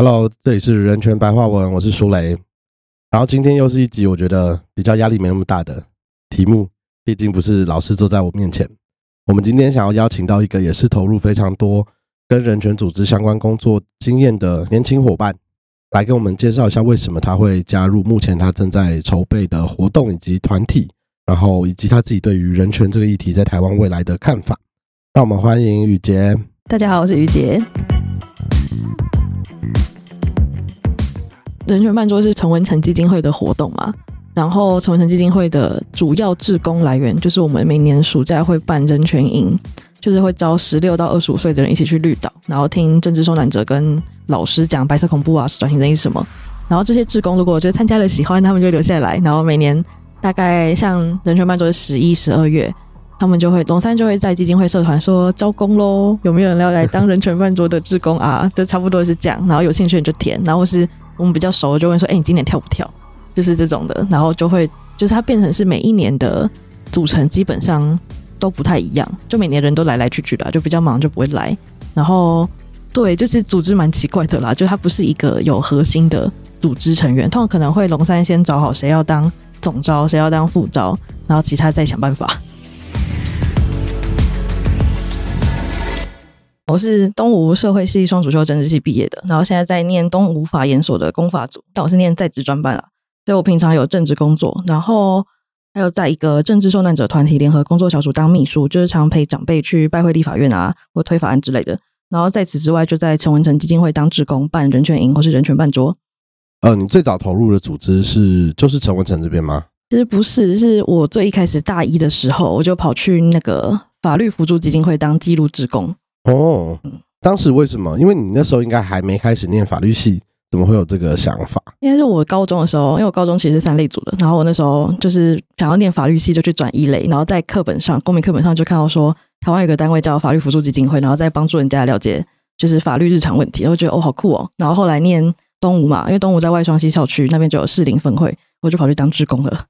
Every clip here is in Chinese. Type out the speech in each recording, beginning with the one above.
Hello，这里是人权白话文，我是舒雷。然后今天又是一集我觉得比较压力没那么大的题目，毕竟不是老师坐在我面前。我们今天想要邀请到一个也是投入非常多跟人权组织相关工作经验的年轻伙伴，来跟我们介绍一下为什么他会加入目前他正在筹备的活动以及团体，然后以及他自己对于人权这个议题在台湾未来的看法。让我们欢迎雨杰。大家好，我是于杰。人权办桌是陈文成基金会的活动嘛？然后陈文成基金会的主要志工来源就是我们每年暑假会办人权营，就是会招十六到二十五岁的人一起去绿岛，然后听政治受难者跟老师讲白色恐怖啊、转型正义什么。然后这些志工如果我觉得参加了喜欢，他们就留下来。然后每年大概像人权办桌是十一、十二月，他们就会龙山就会在基金会社团说招工喽，有没有人要来当人权饭桌的志工啊？就差不多是这样。然后有兴趣你就填，然后是。我们比较熟，就问说：“哎，你今年跳不跳？”就是这种的，然后就会就是它变成是每一年的组成基本上都不太一样，就每年人都来来去去的，就比较忙就不会来。然后对，就是组织蛮奇怪的啦，就它不是一个有核心的组织成员，通常可能会龙三先找好谁要当总招，谁要当副招，然后其他再想办法。我是东吴社会系双主修政治系毕业的，然后现在在念东吴法研所的公法组，但我是念在职专班啦，所以我平常有政治工作，然后还有在一个政治受难者团体联合工作小组当秘书，就是常陪长辈去拜会立法院啊，或推法案之类的。然后在此之外，就在陈文成基金会当职工，办人权营或是人权办桌。呃，你最早投入的组织是就是陈文成这边吗？其实不是，是我最一开始大一的时候，我就跑去那个法律辅助基金会当记录职工。哦，当时为什么？因为你那时候应该还没开始念法律系，怎么会有这个想法？应该是我高中的时候，因为我高中其实是三类组的，然后我那时候就是想要念法律系，就去转一类，然后在课本上，公民课本上就看到说，台湾有个单位叫法律辅助基金会，然后在帮助人家了解就是法律日常问题，然后觉得哦好酷哦，然后后来念东吴嘛，因为东吴在外双溪校区那边就有士林分会，我就跑去当志工了。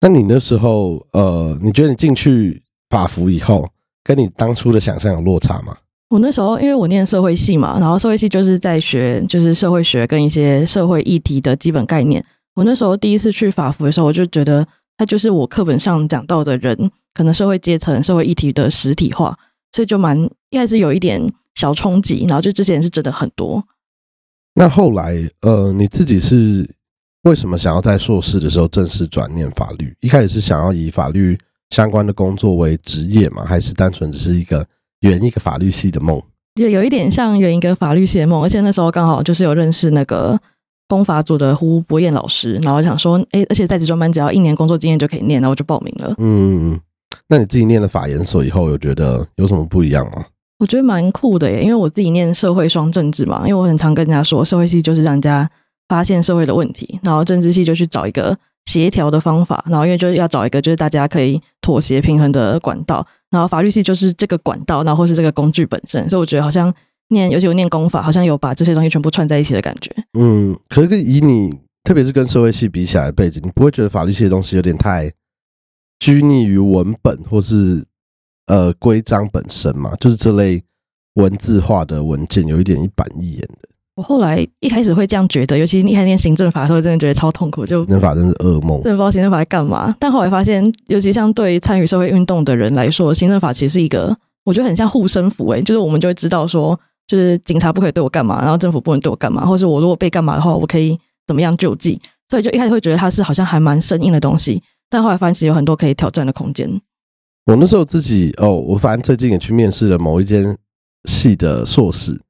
那你那时候，呃，你觉得你进去法服以后，跟你当初的想象有落差吗？我那时候因为我念社会系嘛，然后社会系就是在学就是社会学跟一些社会议题的基本概念。我那时候第一次去法服的时候，我就觉得它就是我课本上讲到的人，可能社会阶层、社会议题的实体化，所以就蛮一开始有一点小冲击。然后就之前是真的很多。那后来呃，你自己是为什么想要在硕士的时候正式转念法律？一开始是想要以法律相关的工作为职业吗？还是单纯只是一个？圆一个法律系的梦，有有一点像圆一个法律系的梦，而且那时候刚好就是有认识那个公法组的胡博彦老师，然后想说，哎，而且在职专班只要一年工作经验就可以念，然后我就报名了。嗯，那你自己念了法研所以后，有觉得有什么不一样吗？我觉得蛮酷的耶，因为我自己念社会双政治嘛，因为我很常跟人家说，社会系就是让人家发现社会的问题，然后政治系就去找一个协调的方法，然后因为就是要找一个就是大家可以妥协平衡的管道。然后法律系就是这个管道，然后或是这个工具本身，所以我觉得好像念，尤其我念公法，好像有把这些东西全部串在一起的感觉。嗯，可是以你，特别是跟社会系比起来的背景，你不会觉得法律系的东西有点太拘泥于文本或是呃规章本身嘛？就是这类文字化的文件有一点一板一眼的。我后来一开始会这样觉得，尤其你开始念行政法的时候，真的觉得超痛苦。就行政法真是噩梦，真的不知道行政法在干嘛。但后来发现，尤其像对参与社会运动的人来说，行政法其实是一个，我觉得很像护身符。诶，就是我们就会知道说，就是警察不可以对我干嘛，然后政府不能对我干嘛，或者我如果被干嘛的话，我可以怎么样救济。所以就一开始会觉得它是好像还蛮生硬的东西，但后来发现有很多可以挑战的空间。我那时候自己哦，我反正最近也去面试了某一间系的硕士。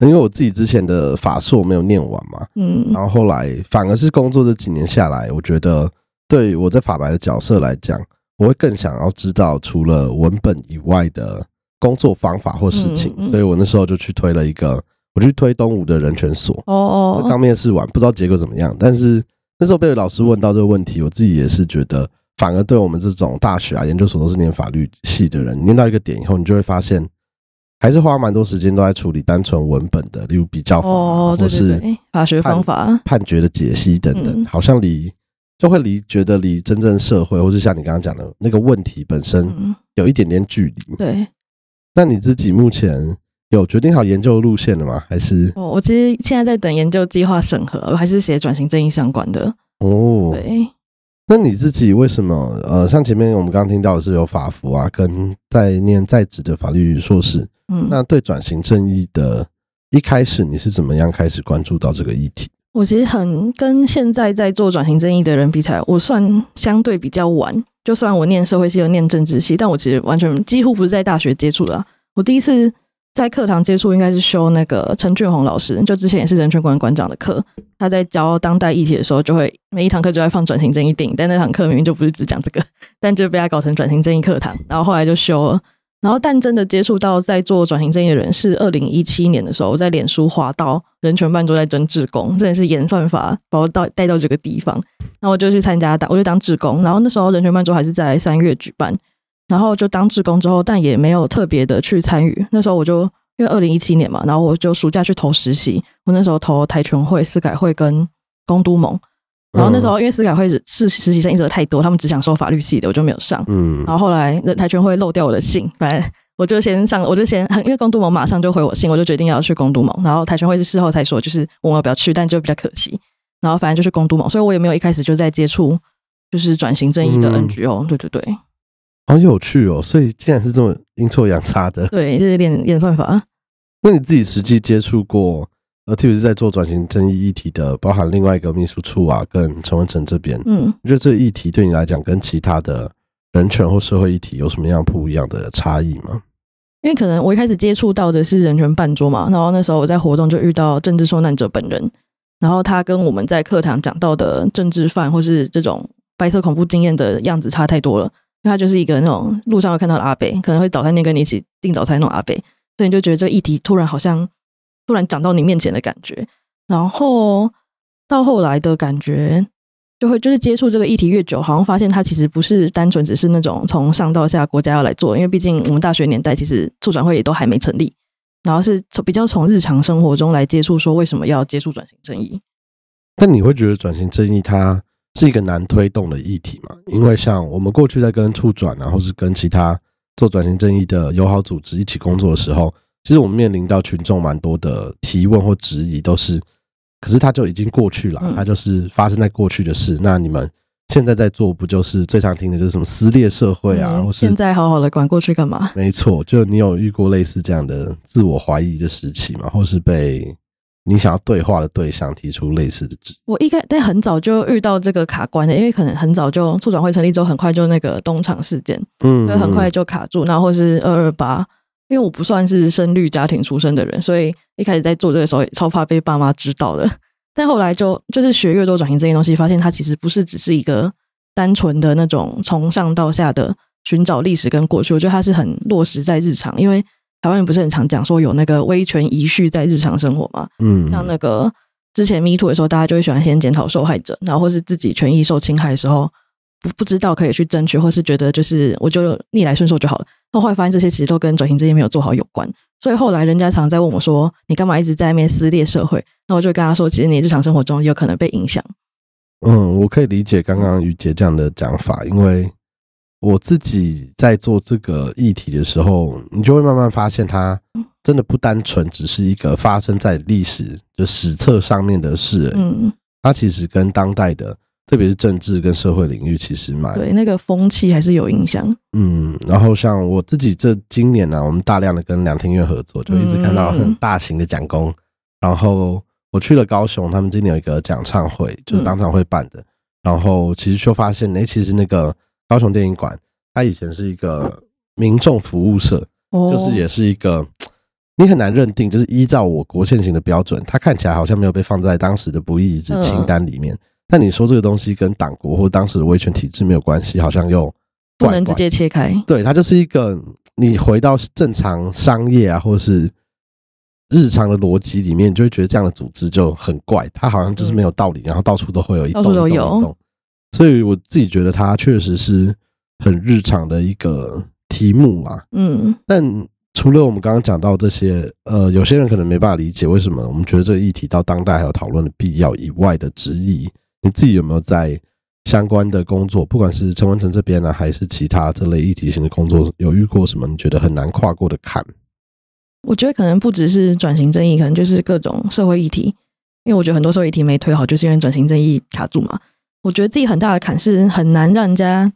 因为我自己之前的法硕没有念完嘛，嗯，然后后来反而是工作这几年下来，我觉得对我在法白的角色来讲，我会更想要知道除了文本以外的工作方法或事情，所以我那时候就去推了一个，我去推东吴的人权所。哦哦，刚面试完，不知道结果怎么样，但是那时候被老师问到这个问题，我自己也是觉得，反而对我们这种大学啊、研究所都是念法律系的人，念到一个点以后，你就会发现。还是花蛮多时间都在处理单纯文本的，例如比较法，或是法学方法、判决的解析等等，好像离就会离觉得离真正社会，或是像你刚刚讲的那个问题本身有一点点距离。对，那你自己目前有决定好研究路线了吗？还是？哦，我其实现在在等研究计划审核，我还是写转型正义相关的。哦，对。那你自己为什么？呃，像前面我们刚刚听到的是有法服啊，跟在念在职的法律硕士。嗯，那对转型正义的一开始，你是怎么样开始关注到这个议题？我其实很跟现在在做转型正义的人比起来，我算相对比较晚。就算我念社会系又念政治系，但我其实完全几乎不是在大学接触的。我第一次在课堂接触，应该是修那个陈俊宏老师，就之前也是人权馆馆长的课。他在教当代议题的时候，就会每一堂课就在放转型正义电影，但那堂课明明就不是只讲这个，但就被他搞成转型正义课堂。然后后来就修了。然后，但真的接触到在做转型正义的人是二零一七年的时候，在脸书滑到人权办都在争志工，真的是演算法把我到带到这个地方。然后我就去参加当，我就当志工。然后那时候人权办桌还是在三月举办，然后就当志工之后，但也没有特别的去参与。那时候我就因为二零一七年嘛，然后我就暑假去投实习。我那时候投台全会、司改会跟公都盟。然后那时候因为司改会是实习生一直太多，他们只想收法律系的，我就没有上。嗯。然后后来台全会漏掉我的信，反正我就先上，我就先因为公都盟马上就回我信，我就决定要去公都盟。然后台全会是事后才说，就是我要不要去，但就比较可惜。然后反正就是公都盟，所以我也没有一开始就在接触，就是转型正义的 NGO。对对对，好有趣哦！所以竟然是这么阴错阳差的，对，就是练演算法。那你自己实际接触过，呃，特别是在做转型正义议题的，包含另外一个秘书处啊，跟陈文成这边，嗯，你觉得这个议题对你来讲，跟其他的人权或社会议题有什么样不一样的差异吗？因为可能我一开始接触到的是人权办桌嘛，然后那时候我在活动就遇到政治受难者本人。然后他跟我们在课堂讲到的政治犯或是这种白色恐怖经验的样子差太多了，因为他就是一个那种路上会看到的阿北，可能会早餐店跟你一起订早餐那种阿北，所以你就觉得这个议题突然好像突然长到你面前的感觉。然后到后来的感觉，就会就是接触这个议题越久，好像发现它其实不是单纯只是那种从上到下国家要来做，因为毕竟我们大学年代其实促转会也都还没成立。然后是从比较从日常生活中来接触，说为什么要接触转型正义？但你会觉得转型正义它是一个难推动的议题嘛？因为像我们过去在跟促转啊，或是跟其他做转型正义的友好组织一起工作的时候，其实我们面临到群众蛮多的提问或质疑，都是，可是它就已经过去了，它就是发生在过去的事。那你们？现在在做不就是最常听的就是什么撕裂社会啊？或是现在好好的管过去干嘛？没错，就你有遇过类似这样的自我怀疑的时期嘛？或是被你想要对话的对象提出类似的质？我一开在很早就遇到这个卡关的，因为可能很早就促转会成立之后，很快就那个东厂事件，嗯，就很快就卡住。然后或是二二八，因为我不算是深绿家庭出身的人，所以一开始在做这个时候，超怕被爸妈知道的。但后来就就是学越多转型这些东西，发现它其实不是只是一个单纯的那种从上到下的寻找历史跟过去，我觉得它是很落实在日常。因为台湾人不是很常讲说有那个威权遗绪在日常生活嘛，嗯，像那个之前 Me Too 的时候，大家就会喜欢先检讨受害者，然后或是自己权益受侵害的时候，不不知道可以去争取，或是觉得就是我就逆来顺受就好了。那后来发现这些其实都跟转型这些没有做好有关。所以后来人家常在问我说：“你干嘛一直在那边撕裂社会？”那我就跟他说：“其实你日常生活中有可能被影响。”嗯，我可以理解刚刚于杰这样的讲法，因为我自己在做这个议题的时候，你就会慢慢发现，它真的不单纯只是一个发生在历史的史册上面的事。嗯，它其实跟当代的。特别是政治跟社会领域，其实蛮对那个风气还是有影响。嗯，然后像我自己这今年呢，我们大量的跟两厅院合作，就一直看到很大型的讲功。然后我去了高雄，他们今年有一个讲唱会，就是当场会办的。然后其实就发现，哎，其实那个高雄电影馆，它以前是一个民众服务社，就是也是一个你很难认定，就是依照我国现行的标准，它看起来好像没有被放在当时的不义之清单里面。但你说这个东西跟党国或当时的威权体制没有关系，好像又不能直接切开。对，它就是一个你回到正常商业啊，或者是日常的逻辑里面，就会觉得这样的组织就很怪，它好像就是没有道理，然后到处都会有一到处都有。所以我自己觉得它确实是很日常的一个题目嘛。嗯。但除了我们刚刚讲到这些，呃，有些人可能没办法理解为什么我们觉得这个议题到当代还有讨论的必要以外的质疑。你自己有没有在相关的工作，不管是陈文成这边呢，还是其他这类议题型的工作，有遇过什么你觉得很难跨过的坎？我觉得可能不只是转型正义，可能就是各种社会议题。因为我觉得很多社会议题没推好，就是因为转型正义卡住嘛。我觉得自己很大的坎是很难让人家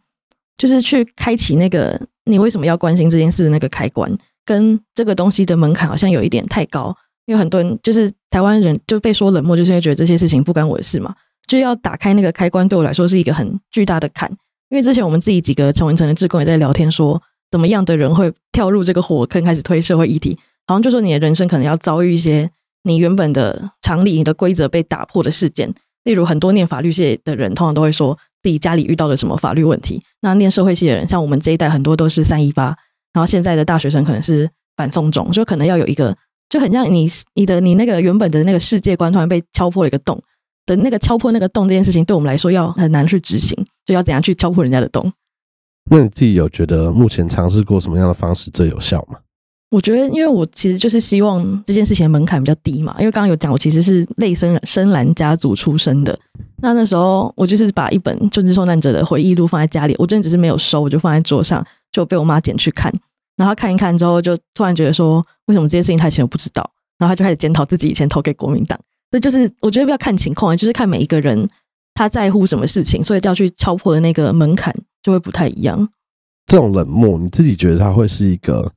就是去开启那个你为什么要关心这件事的那个开关，跟这个东西的门槛好像有一点太高。因为很多人就是台湾人就被说冷漠，就是因为觉得这些事情不关我的事嘛。就要打开那个开关，对我来说是一个很巨大的坎。因为之前我们自己几个陈文成的志工也在聊天说，怎么样的人会跳入这个火坑，开始推社会议题？好像就说你的人生可能要遭遇一些你原本的常理、你的规则被打破的事件。例如，很多念法律系的人通常都会说自己家里遇到了什么法律问题。那念社会系的人，像我们这一代很多都是三一八，然后现在的大学生可能是反送中，就可能要有一个就很像你你的你那个原本的那个世界观突然被敲破了一个洞。的那个敲破那个洞这件事情，对我们来说要很难去执行，就要怎样去敲破人家的洞？那你自己有觉得目前尝试过什么样的方式最有效吗？我觉得，因为我其实就是希望这件事情的门槛比较低嘛。因为刚刚有讲，我其实是类深深蓝家族出身的。那那时候我就是把一本政治受难者的回忆录放在家里，我真的只是没有收，我就放在桌上，就被我妈捡去看。然后看一看之后，就突然觉得说，为什么这件事情他以前不知道？然后他就开始检讨自己以前投给国民党。所以就是我觉得不要看情况，就是看每一个人他在乎什么事情，所以要去敲破的那个门槛就会不太一样。这种冷漠，你自己觉得他会是一个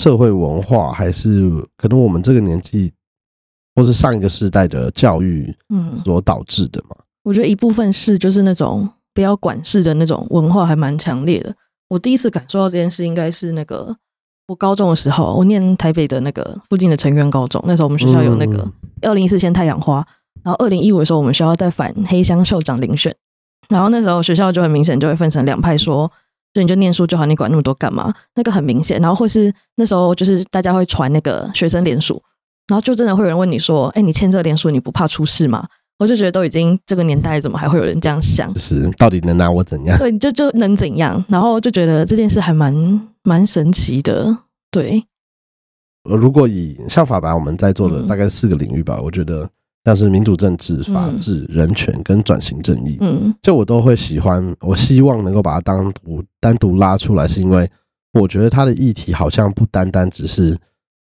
社会文化，还是可能我们这个年纪或是上一个时代的教育嗯所导致的嘛？我觉得一部分是就是那种不要管事的那种文化还蛮强烈的。我第一次感受到这件事，应该是那个。我高中的时候，我念台北的那个附近的成渊高中。那时候我们学校有那个二零一四先太阳花，然后二零一五的时候，我们学校在反黑箱校长遴选。然后那时候学校就很明显就会分成两派，说就你就念书就好，你管那么多干嘛？那个很明显。然后或是那时候就是大家会传那个学生联署，然后就真的会有人问你说：“哎，你签这个联署，你不怕出事吗？”我就觉得都已经这个年代，怎么还会有人这样想？就是到底能拿我怎样？对，就就能怎样？然后就觉得这件事还蛮蛮神奇的。对，呃，如果以像法白我们在做的大概四个领域吧，我觉得像是民主政治、法治、人权跟转型正义，嗯，就我都会喜欢，我希望能够把它单独单独拉出来，是因为我觉得它的议题好像不单单只是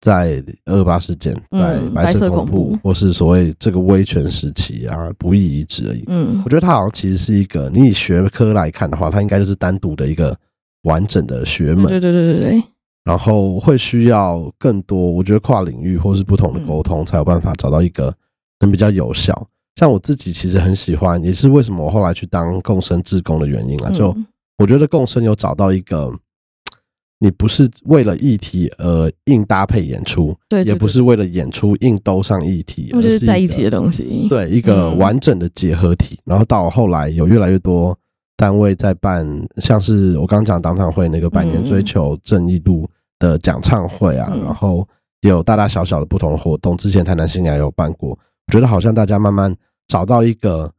在二八事件、在白色恐怖或是所谓这个威权时期啊不义遗址而已。嗯，我觉得它好像其实是一个，你以学科来看的话，它应该就是单独的一个完整的学门。对对对对对。然后会需要更多，我觉得跨领域或是不同的沟通，才有办法找到一个能比较有效。像我自己其实很喜欢，也是为什么我后来去当共生志工的原因啊。就我觉得共生有找到一个，你不是为了议题而硬搭配演出，对，也不是为了演出硬兜上议题，就是在一起的东西。对，一个完整的结合体。然后到后来有越来越多。单位在办，像是我刚刚讲党场会那个百年追求正义度的讲唱会啊，然后有大大小小的不同的活动。之前台南新也有办过，我觉得好像大家慢慢找到一个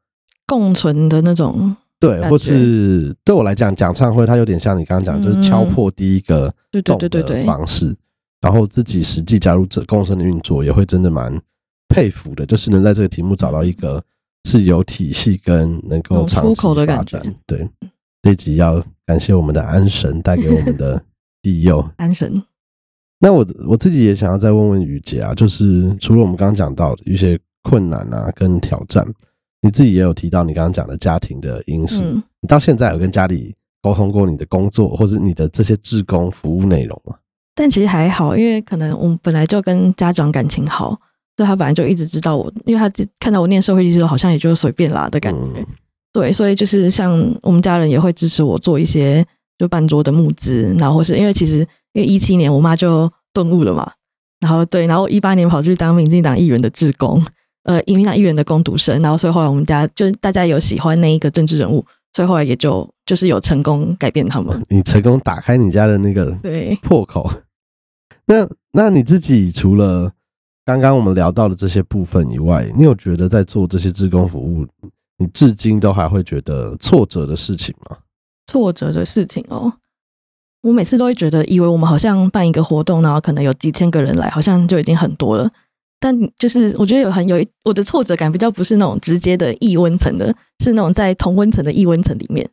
共存的那种，对，或是对我来讲，讲唱会它有点像你刚刚讲，就是敲破第一个洞的方式，然后自己实际加入这共生的运作，也会真的蛮佩服的，就是能在这个题目找到一个。是有体系跟能够长期发展。对，这集要感谢我们的安神带给我们的庇佑。安神。那我我自己也想要再问问雨杰啊，就是除了我们刚刚讲到的一些困难啊跟挑战，你自己也有提到你刚刚讲的家庭的因素。你到现在有跟家里沟通过你的工作或者你的这些志工服务内容吗？但其实还好，因为可能我们本来就跟家长感情好。所以他本来就一直知道我，因为他看到我念社会系之后，好像也就随便啦的感觉。对，所以就是像我们家人也会支持我做一些就办桌的募资，然后是因为其实因为一七年我妈就顿悟了嘛，然后对，然后一八年跑去当民进党议员的志工，呃，民进党议员的攻读生，然后所以后来我们家就大家有喜欢那一个政治人物，所以后来也就就是有成功改变他们。你成功打开你家的那个对破口，那那你自己除了。刚刚我们聊到的这些部分以外，你有觉得在做这些志工服务，你至今都还会觉得挫折的事情吗？挫折的事情哦，我每次都会觉得，以为我们好像办一个活动，然后可能有几千个人来，好像就已经很多了。但就是我觉得有很有一我的挫折感比较不是那种直接的异温层的，是那种在同温层的异温层里面，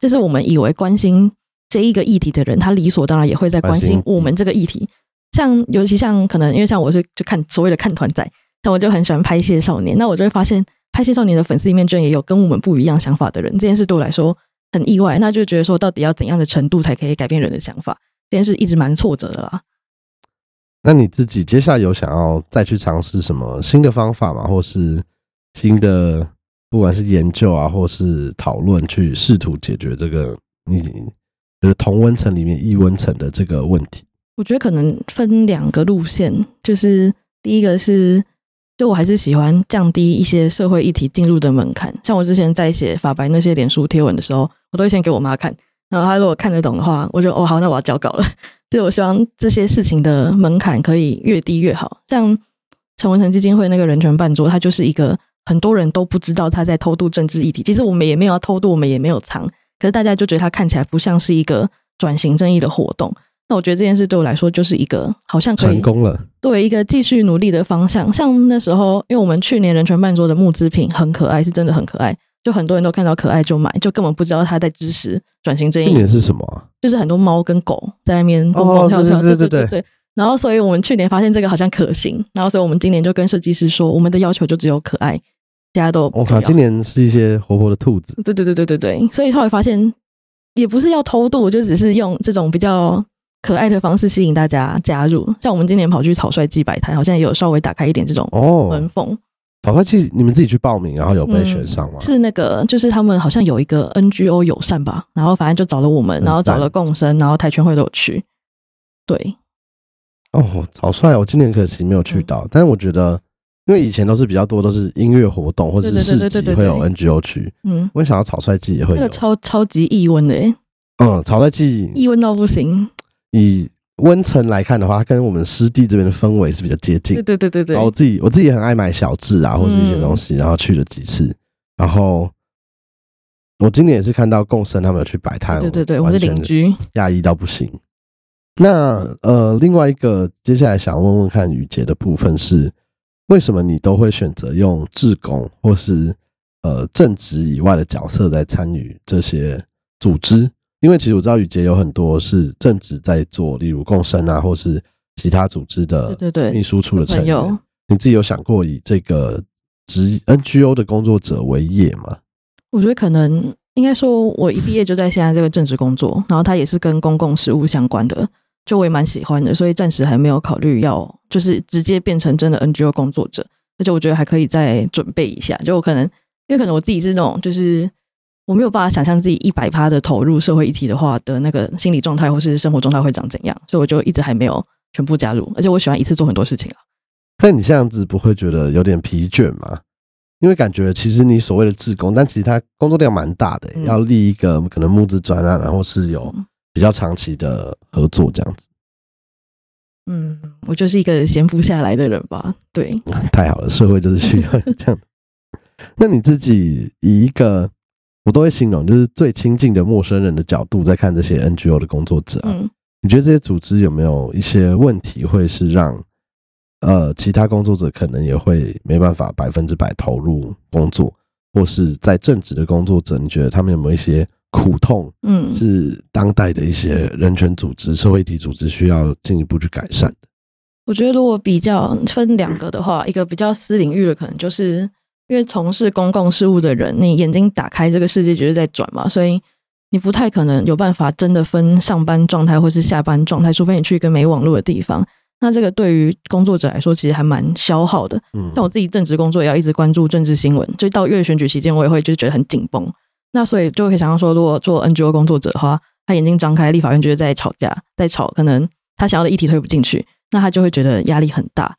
就是我们以为关心这一个议题的人，他理所当然也会在关心我们这个议题。像尤其像可能因为像我是就看所谓的看团仔，那我就很喜欢拍戏少年，那我就会发现拍戏少年的粉丝里面居然也有跟我们不一样想法的人，这件事对我来说很意外，那就觉得说到底要怎样的程度才可以改变人的想法，这件事一直蛮挫折的啦。那你自己接下来有想要再去尝试什么新的方法吗？或是新的不管是研究啊，或是讨论，去试图解决这个你就是同温层里面异温层的这个问题？我觉得可能分两个路线，就是第一个是，就我还是喜欢降低一些社会议题进入的门槛。像我之前在写法白那些脸书贴文的时候，我都会先给我妈看，然后她如果看得懂的话，我就哦好，那我要交稿了。就我希望这些事情的门槛可以越低越好。像陈文成基金会那个人权办桌，它就是一个很多人都不知道他在偷渡政治议题。其实我们也没有要偷渡，我们也没有藏，可是大家就觉得它看起来不像是一个转型正义的活动。那我觉得这件事对我来说就是一个好像成功了，对一个继续努力的方向。像那时候，因为我们去年人权办桌的募资品很可爱，是真的很可爱，就很多人都看到可爱就买，就根本不知道他在支持转型这一。去年是什么啊？就是很多猫跟狗在那边蹦蹦跳跳，对对对对。然后，所以我们去年发现这个好像可行，然后所以我们今年就跟设计师说，我们的要求就只有可爱，大家都。我靠，今年是一些活泼的兔子。对对对对对对，所以后来发现也不是要偷渡，就只是用这种比较。可爱的方式吸引大家加入，像我们今年跑去草率祭摆摊，好像也有稍微打开一点这种门缝。草率祭你们自己去报名，然后有被选上吗？是那个，就是他们好像有一个 NGO 友善吧，然后反正就找了我们，然后找了共生，然后台全会都有去。对，哦，草率，我今年可惜没有去到，但是我觉得，因为以前都是比较多都是音乐活动或者是市集会有 NGO 去，嗯，我想要草率季也会那个超超级异温的，嗯，草率季异温到不行。以温层来看的话，它跟我们湿地这边的氛围是比较接近。对对对对对。然后我自己我自己也很爱买小志啊，或是一些东西，然后去了几次。然后我今年也是看到共生他们有去摆摊，对对对，我的邻居压抑到不行。那呃，另外一个接下来想问问看雨杰的部分是，为什么你都会选择用志工或是呃正职以外的角色在参与这些组织？因为其实我知道宇杰有很多是正职在做，例如共生啊，或是其他组织的对对秘书处的成员。你自己有想过以这个职 NGO 的工作者为业吗？我觉得可能应该说，我一毕业就在现在这个正职工作，然后他也是跟公共事务相关的，就我也蛮喜欢的，所以暂时还没有考虑要就是直接变成真的 NGO 工作者。而且我觉得还可以再准备一下，就我可能因为可能我自己是那种就是。我没有办法想象自己一百趴的投入社会议题的话的那个心理状态或是生活状态会长怎样，所以我就一直还没有全部加入。而且我喜欢一次做很多事情啊。那你这样子不会觉得有点疲倦吗？因为感觉其实你所谓的志工，但其实他工作量蛮大的，要立一个可能募资专案，然后是有比较长期的合作这样子。嗯，我就是一个闲不下来的人吧。对，太好了，社会就是需要这样。那你自己以一个。我都会形容，就是最亲近的陌生人的角度在看这些 NGO 的工作者啊。你觉得这些组织有没有一些问题，会是让呃其他工作者可能也会没办法百分之百投入工作，或是在正职的工作者，你觉得他们有没有一些苦痛？嗯，是当代的一些人权组织、社会体组织需要进一步去改善的。我觉得如果比较分两个的话，一个比较私领域的，可能就是。因为从事公共事务的人，你眼睛打开，这个世界就是在转嘛，所以你不太可能有办法真的分上班状态或是下班状态，除非你去一个没网络的地方。那这个对于工作者来说，其实还蛮消耗的。嗯，像我自己正职工作也要一直关注政治新闻，就到月选举期间，我也会就觉得很紧绷。那所以就可以想象说，如果做 NGO 工作者的话，他眼睛张开，立法院就是在吵架，在吵，可能他想要的议题推不进去，那他就会觉得压力很大。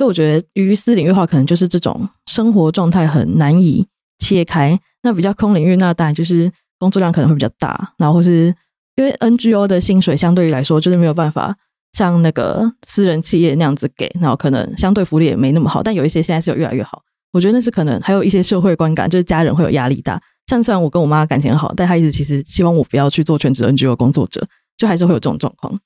所以我觉得，于私领域化可能就是这种生活状态很难以切开。那比较空领域，那当然就是工作量可能会比较大。然后是因为 NGO 的薪水相对于来说，就是没有办法像那个私人企业那样子给。然后可能相对福利也没那么好。但有一些现在是有越来越好。我觉得那是可能还有一些社会观感，就是家人会有压力大。像虽然我跟我妈感情好，但她一直其实希望我不要去做全职 NGO 工作者，就还是会有这种状况。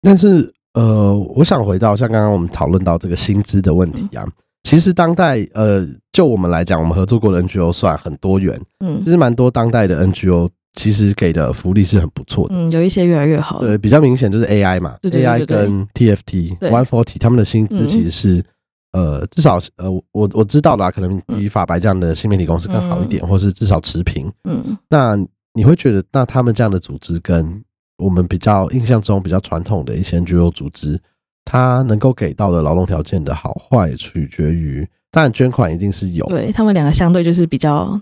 但是。呃，我想回到像刚刚我们讨论到这个薪资的问题啊，其实当代呃，就我们来讲，我们合作过的 NGO 算很多元，嗯，其实蛮多当代的 NGO 其实给的福利是很不错的，嗯，有一些越来越好。对，比较明显就是 AI 嘛，AI 跟 TFT One Forty 他们的薪资其实是呃，至少呃，我我知道的，可能比法白这样的新媒体公司更好一点，或是至少持平。嗯，那你会觉得，那他们这样的组织跟我们比较印象中比较传统的一些 NGO 组织，它能够给到的劳动条件的好坏，取决于当然捐款一定是有，对他们两个相对就是比较。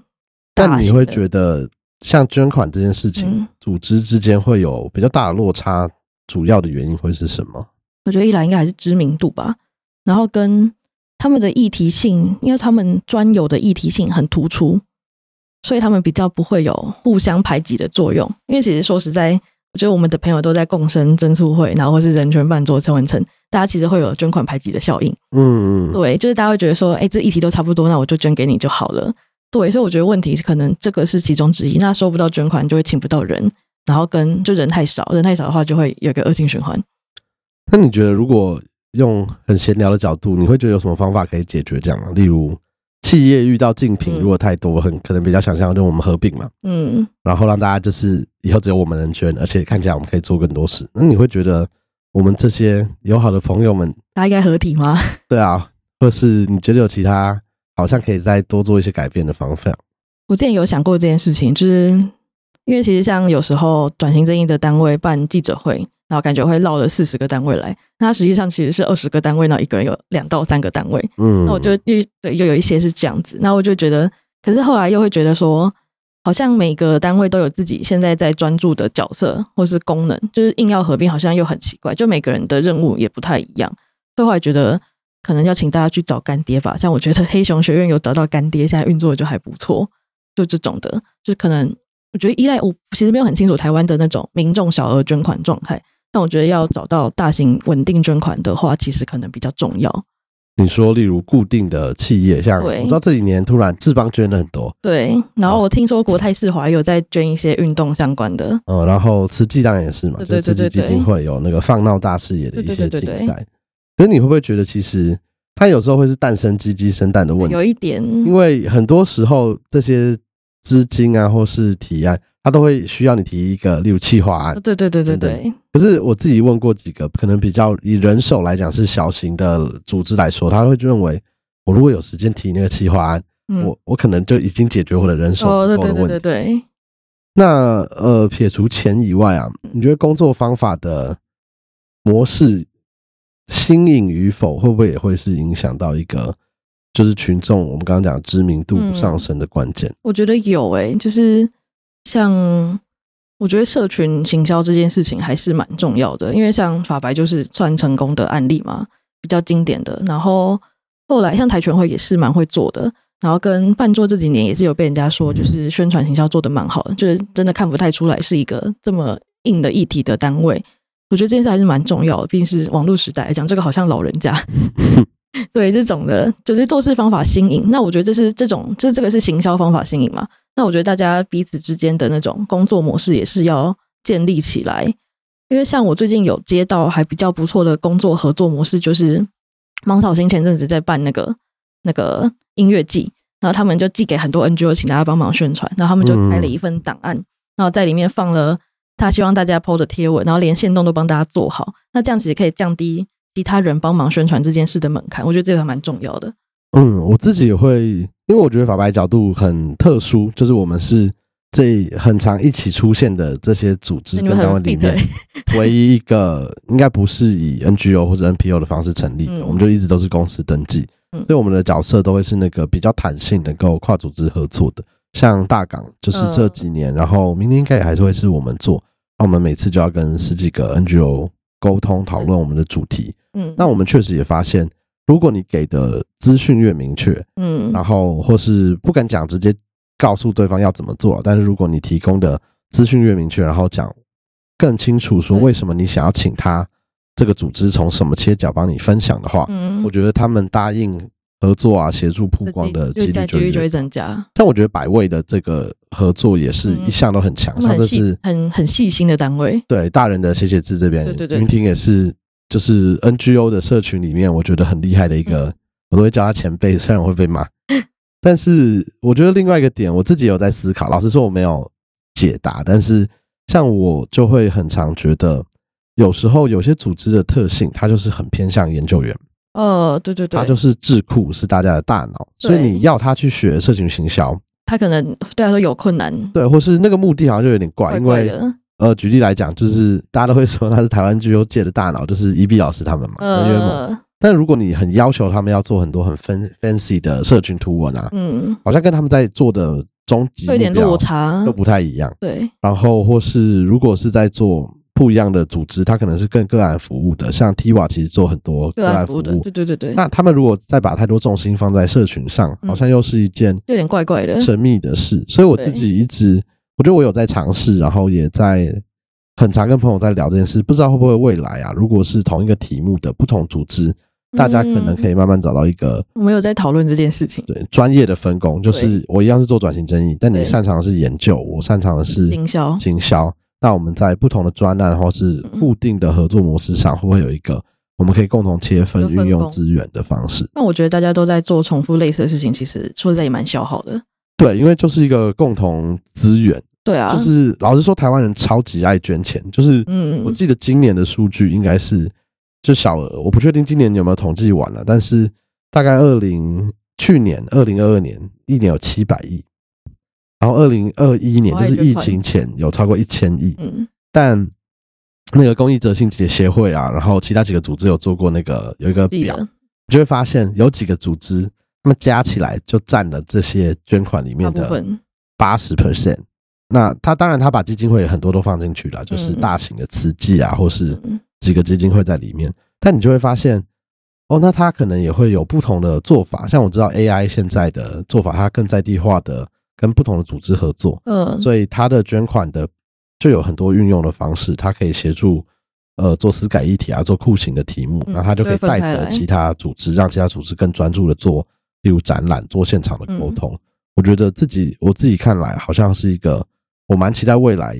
但你会觉得，像捐款这件事情，组织之间会有比较大的落差，主要的原因会是什么？我觉得一来应该还是知名度吧，然后跟他们的议题性，因为他们专有的议题性很突出，所以他们比较不会有互相排挤的作用。因为其实说实在，我觉得我们的朋友都在共生增促会，然后或是人权办做陈文成，大家其实会有捐款排挤的效应。嗯嗯，对，就是大家会觉得说，哎，这议题都差不多，那我就捐给你就好了。对，所以我觉得问题是可能这个是其中之一。那收不到捐款就会请不到人，然后跟就人太少，人太少的话就会有一个恶性循环。那你觉得如果用很闲聊的角度，你会觉得有什么方法可以解决这样？例如企业遇到竞品如果太多，很可能比较想象就我们合并嘛，嗯，然后让大家就是以后只有我们能捐，而且看起来我们可以做更多事。那你会觉得我们这些友好的朋友们，大家应该合体吗？对啊，或是你觉得有其他？好像可以再多做一些改变的方法。我之前有想过这件事情，就是因为其实像有时候转型正义的单位办记者会，然后感觉会绕了四十个单位来，那实际上其实是二十个单位，那一个人有两到三个单位。嗯，那我就又对又有一些是这样子，那我就觉得，可是后来又会觉得说，好像每个单位都有自己现在在专注的角色或是功能，就是硬要合并，好像又很奇怪，就每个人的任务也不太一样。所以后来觉得。可能要请大家去找干爹吧，像我觉得黑熊学院有找到干爹，现在运作就还不错。就这种的，就是可能我觉得依赖我其实没有很清楚台湾的那种民众小额捐款状态，但我觉得要找到大型稳定捐款的话，其实可能比较重要。你说，例如固定的企业，像我知道这几年突然志邦捐了很多，对。然后我听说国泰世华有在捐一些运动相关的，嗯，然后慈济当然也是嘛，对对对，基金会有那个放闹大视野的一些竞赛。可是你会不会觉得，其实它有时候会是蛋生鸡鸡生蛋的问题？有一点，因为很多时候这些资金啊，或是提案，它都会需要你提一个，例如企划案。对对对对对。可是我自己问过几个，可能比较以人手来讲是小型的组织来说，他会认为，我如果有时间提那个企划案，我我可能就已经解决我的人手够的问题。那呃，撇除钱以外啊，你觉得工作方法的模式？新颖与否会不会也会是影响到一个就是群众我们刚刚讲知名度上升的关键？我觉得有诶，就是像我觉得社群行销这件事情还是蛮重要的，因为像法白就是算成功的案例嘛，比较经典的。然后后来像台全会也是蛮会做的，然后跟办座这几年也是有被人家说就是宣传行销做的蛮好的，就是真的看不太出来是一个这么硬的议题的单位。我觉得这件事还是蛮重要的，毕竟是网络时代来讲，这个好像老人家 对这种的，就是做事方法新颖。那我觉得这是这种，这这个是行销方法新颖嘛？那我觉得大家彼此之间的那种工作模式也是要建立起来。因为像我最近有接到还比较不错的工作合作模式，就是芒草星前阵子在办那个那个音乐季，然后他们就寄给很多 NGO，请大家帮忙宣传，然后他们就开了一份档案，然后在里面放了。他希望大家 PO 的贴文，然后连线动都帮大家做好，那这样子也可以降低其他人帮忙宣传这件事的门槛。我觉得这个还蛮重要的。嗯，我自己也会，因为我觉得法白角度很特殊，就是我们是这很长一起出现的这些组织跟单位里面，唯一一个应该不是以 NGO 或者 NPO 的方式成立的，我们就一直都是公司登记，所以我们的角色都会是那个比较弹性，能够跨组织合作的。像大港就是这几年，然后明年应该也还是会是我们做。那我们每次就要跟十几个 NGO 沟通讨论我们的主题。嗯，那我们确实也发现，如果你给的资讯越明确，嗯，然后或是不敢讲直接告诉对方要怎么做，但是如果你提供的资讯越明确，然后讲更清楚说为什么你想要请他这个组织从什么切角帮你分享的话，嗯，我觉得他们答应。合作啊，协助曝光的几率就会增加。但我觉得百位的这个合作也是一向都很强，像这是很很细心的单位。对大人的写写字这边，云婷也是，就是 NGO 的社群里面，我觉得很厉害的一个，我都会叫他前辈，虽然我会被骂。但是我觉得另外一个点，我自己有在思考。老实说，我没有解答。但是像我就会很常觉得，有时候有些组织的特性，它就是很偏向研究员。呃，对对对，它就是智库，是大家的大脑，所以你要他去学社群行销，他可能对他说有困难，对，或是那个目的好像就有点怪，因为呃，举例来讲，就是大家都会说他是台湾 G O 界的大脑，就是伊比老师他们嘛。但如果你很要求他们要做很多很 fancy 的社群图文啊，嗯，好像跟他们在做的终极有点落差，都不太一样。对，然后或是如果是在做。不一样的组织，它可能是更个案服务的，像 Tiva 其实做很多个案服务，对对对对。那他们如果再把太多重心放在社群上，好像又是一件有点怪怪的神秘的事。所以我自己一直，我觉得我有在尝试，然后也在很常跟朋友在聊这件事，不知道会不会未来啊，如果是同一个题目的不同组织，大家可能可以慢慢找到一个。我们有在讨论这件事情，对专业的分工，就是我一样是做转型争议，但你擅长的是研究，我擅长的是行销，行销。那我们在不同的专案或是固定的合作模式上，会不会有一个我们可以共同切分运用资源的方式？那我觉得大家都在做重复类似的事情，其实说实在也蛮消耗的。对，因为就是一个共同资源。对啊，就是老实说，台湾人超级爱捐钱。就是嗯，我记得今年的数据应该是就小额，我不确定今年有没有统计完了，但是大概二零去年二零二二年一年有七百亿。然后二零二一年就是疫情前有超过一千亿，嗯，但那个公益哲信节协会啊，然后其他几个组织有做过那个有一个表，你就会发现有几个组织，他们加起来就占了这些捐款里面的八十 percent。那他当然他把基金会很多都放进去了，就是大型的慈济啊，或是几个基金会在里面。但你就会发现，哦，那他可能也会有不同的做法。像我知道 AI 现在的做法，它更在地化的。跟不同的组织合作，嗯，所以他的捐款的就有很多运用的方式，它可以协助呃做私改议题啊，做酷刑的题目，那他就可以带着其他组织，让其他组织更专注的做，例如展览、做现场的沟通。我觉得自己我自己看来，好像是一个我蛮期待未来，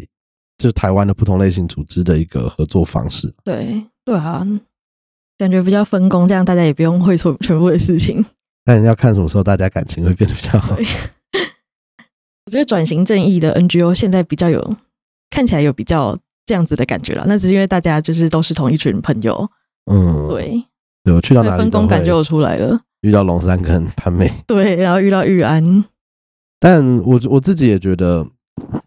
就是台湾的不同类型组织的一个合作方式。对对啊，感觉比较分工，这样大家也不用会做全部的事情。但要看什么时候大家感情会变得比较好。我觉得转型正义的 NGO 现在比较有看起来有比较这样子的感觉了，那只是因为大家就是都是同一群朋友，嗯，对，对我去到哪里分工感就出来了，遇到龙三跟潘美，对，然后遇到玉安，但我我自己也觉得，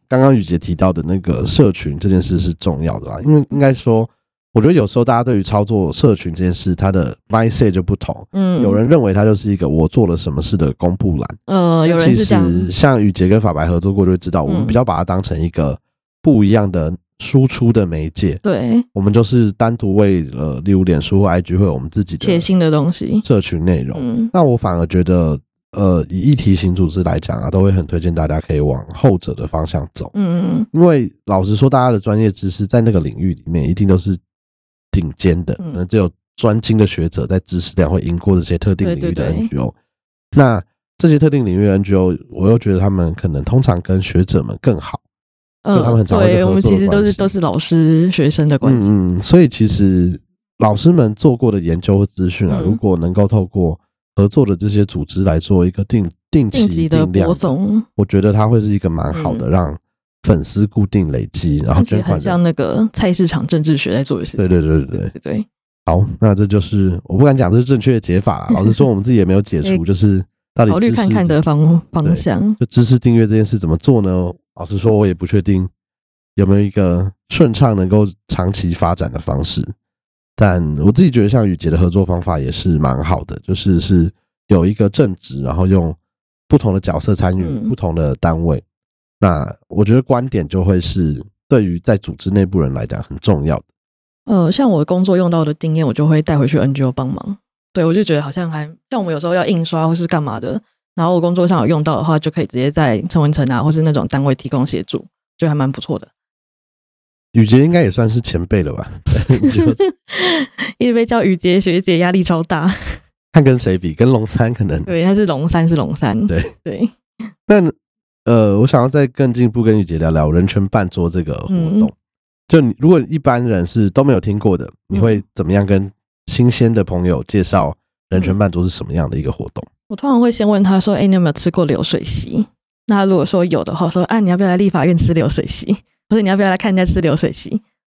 刚刚雨杰提到的那个社群这件事是重要的啦，因为应该说。我觉得有时候大家对于操作社群这件事，它的 mindset 就不同。嗯，有人认为它就是一个我做了什么事的公布栏。呃，有人是这样。像雨杰跟法白合作过，就会知道我们比较把它当成一个不一样的输出的媒介。对，我们就是单独为了例如脸书或 IG 会有我们自己的写新的东西社群内容。那我反而觉得，呃，以议题型组织来讲啊，都会很推荐大家可以往后者的方向走。嗯嗯，因为老实说，大家的专业知识在那个领域里面一定都是。顶尖的，可能只有专精的学者在知识量会赢过这些特定领域的 NGO。那这些特定领域的 NGO，我又觉得他们可能通常跟学者们更好，就他们很常会我们其实都是都是老师学生的关系。嗯，所以其实老师们做过的研究和资讯啊，如果能够透过合作的这些组织来做一个定定期的播送，我觉得它会是一个蛮好的让。粉丝固定累积，然后捐款，像那个菜市场政治学在做的事情。对对对对对对。好，那这就是我不敢讲这是正确的解法。老实说，我们自己也没有解 除，就是到底考虑看看的方方向。就知识订阅这件事怎么做呢？老实说，我也不确定有没有一个顺畅能够长期发展的方式。但我自己觉得，像雨杰的合作方法也是蛮好的，就是是有一个正职，然后用不同的角色参与不同的单位。那我觉得观点就会是对于在组织内部人来讲很重要的。呃，像我工作用到的经验，我就会带回去 NGO 帮忙。对我就觉得好像还像我们有时候要印刷或是干嘛的，然后我工作上有用到的话，就可以直接在陈文成啊，或是那种单位提供协助，就还蛮不错的。雨杰应该也算是前辈了吧？一直被叫雨杰学姐，压力超大。看跟谁比？跟龙三可能？对，他是龙三，是龙三。对对，但。呃，我想要再更进一步跟雨杰聊聊人权办桌这个活动。就你如果一般人是都没有听过的，你会怎么样跟新鲜的朋友介绍人权办桌是什么样的一个活动？我通常会先问他说：“哎，你有没有吃过流水席？”那如果说有的话，说啊，你要不要来立法院吃流水席？或者你要不要来看人家吃流水席？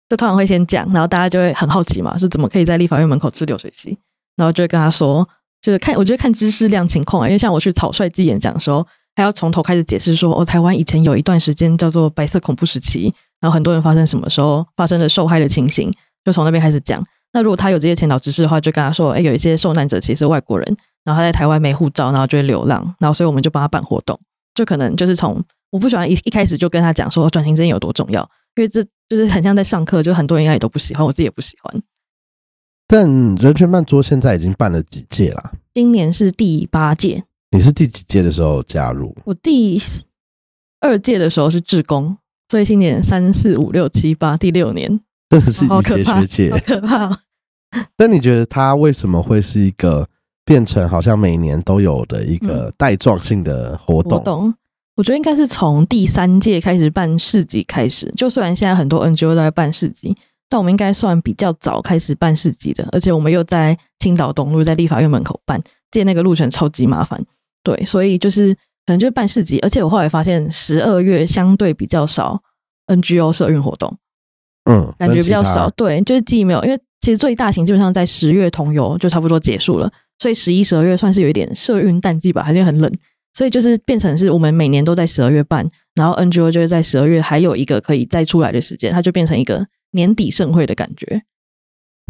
就通常会先讲，然后大家就会很好奇嘛，是怎么可以在立法院门口吃流水席？然后就会跟他说，就是看，我觉得看知识量情况啊，因为像我去草率记演讲的时候，还要从头开始解释说，哦，台湾以前有一段时间叫做白色恐怖时期，然后很多人发生什么时候发生了受害的情形，就从那边开始讲。那如果他有这些前导知识的话，就跟他说，哎，有一些受难者其实是外国人，然后他在台湾没护照，然后就会流浪，然后所以我们就帮他办活动，就可能就是从我不喜欢一一开始就跟他讲说转型正义有多重要。因为这就是很像在上课，就很多人应该也都不喜欢，我自己也不喜欢。但人权办桌现在已经办了几届了？今年是第八届。你是第几届的时候加入？我第二届的时候是志工，所以今年三四五六七八第六年，真的是学学姐，好可怕。那你觉得他为什么会是一个变成好像每年都有的一个带状性的活动？我觉得应该是从第三届开始办市集开始，就虽然现在很多 NGO 都在办市集，但我们应该算比较早开始办市集的，而且我们又在青岛东路，在立法院门口办，借那个路程超级麻烦。对，所以就是可能就是办市集，而且我后来发现十二月相对比较少 NGO 社运活动，嗯，感觉比较少。对，就是既没有，因为其实最大型基本上在十月同游就差不多结束了，所以十一、十二月算是有一点社运淡季吧，还是很冷。所以就是变成是我们每年都在十二月办，然后 NGO 就是在十二月还有一个可以再出来的时间，它就变成一个年底盛会的感觉。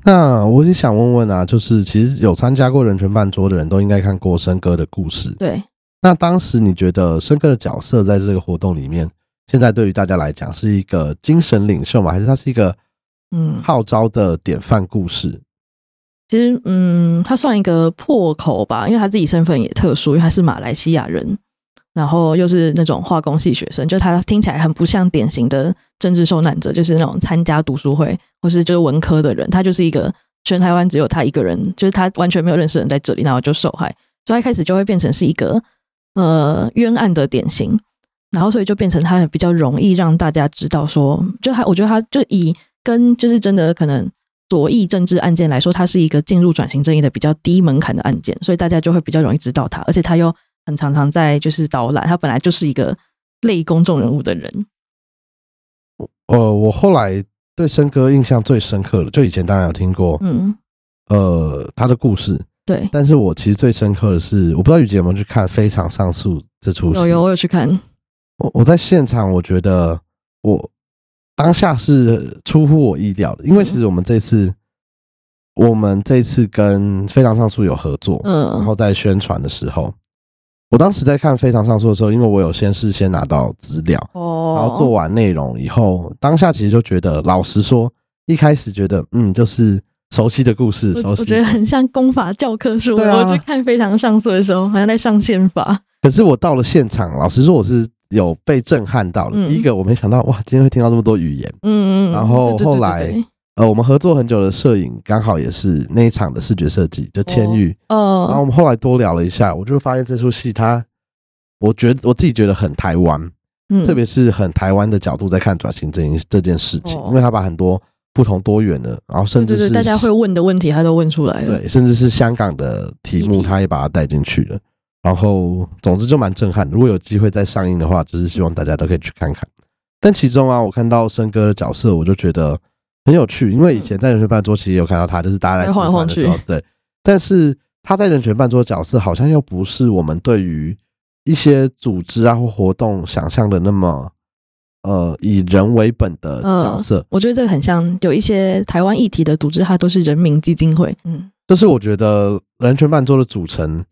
那我也想问问啊，就是其实有参加过人权办桌的人都应该看过生哥的故事。对。那当时你觉得生哥的角色在这个活动里面，现在对于大家来讲是一个精神领袖吗？还是他是一个嗯号召的典范故事？其实，嗯，他算一个破口吧，因为他自己身份也特殊，因为他是马来西亚人，然后又是那种化工系学生，就他听起来很不像典型的政治受难者，就是那种参加读书会或是就是文科的人，他就是一个全台湾只有他一个人，就是他完全没有认识人在这里，然后就受害，所以一开始就会变成是一个呃冤案的典型，然后所以就变成他比较容易让大家知道说，就他我觉得他就以跟就是真的可能。左翼政治案件来说，它是一个进入转型正义的比较低门槛的案件，所以大家就会比较容易知道他，而且他又很常常在就是导览，他本来就是一个类公众人物的人。呃，我后来对森哥印象最深刻的，就以前当然有听过，嗯，呃，他的故事，对，但是我其实最深刻的是，我不知道雨姐有没有去看《非常上诉》这出戏，有有，我有去看。我我在现场，我觉得我。当下是出乎我意料的，因为其实我们这次，我们这次跟非常上诉有合作，嗯，然后在宣传的时候，我当时在看非常上诉的时候，因为我有先事先拿到资料，哦，然后做完内容以后，当下其实就觉得，老实说，一开始觉得，嗯，就是熟悉的故事，熟悉，我觉得很像功法教科书。我去看非常上诉的时候，好像在上宪法。可是我到了现场，老实说，我是。有被震撼到了。第一个，我没想到哇，今天会听到这么多语言。嗯嗯。然后后来，呃，我们合作很久的摄影，刚好也是那一场的视觉设计，就千玉。哦。然后我们后来多聊了一下，我就发现这出戏，它，我觉得我自己觉得很台湾，嗯，特别是很台湾的角度在看转型这件这件事情，因为他把很多不同多元的，然后甚至是大家会问的问题，他都问出来了。对，甚至是香港的题目，他也把它带进去了。然后，总之就蛮震撼。如果有机会再上映的话，就是希望大家都可以去看看。但其中啊，我看到申哥的角色，我就觉得很有趣，因为以前在人权办桌其实有看到他，就是大家在晃来晃去，对。但是他在人权办桌角色，好像又不是我们对于一些组织啊或活动想象的那么呃以人为本的角色。我觉得这个很像有一些台湾议题的组织，它都是人民基金会。嗯，就是我觉得人权办桌的组成。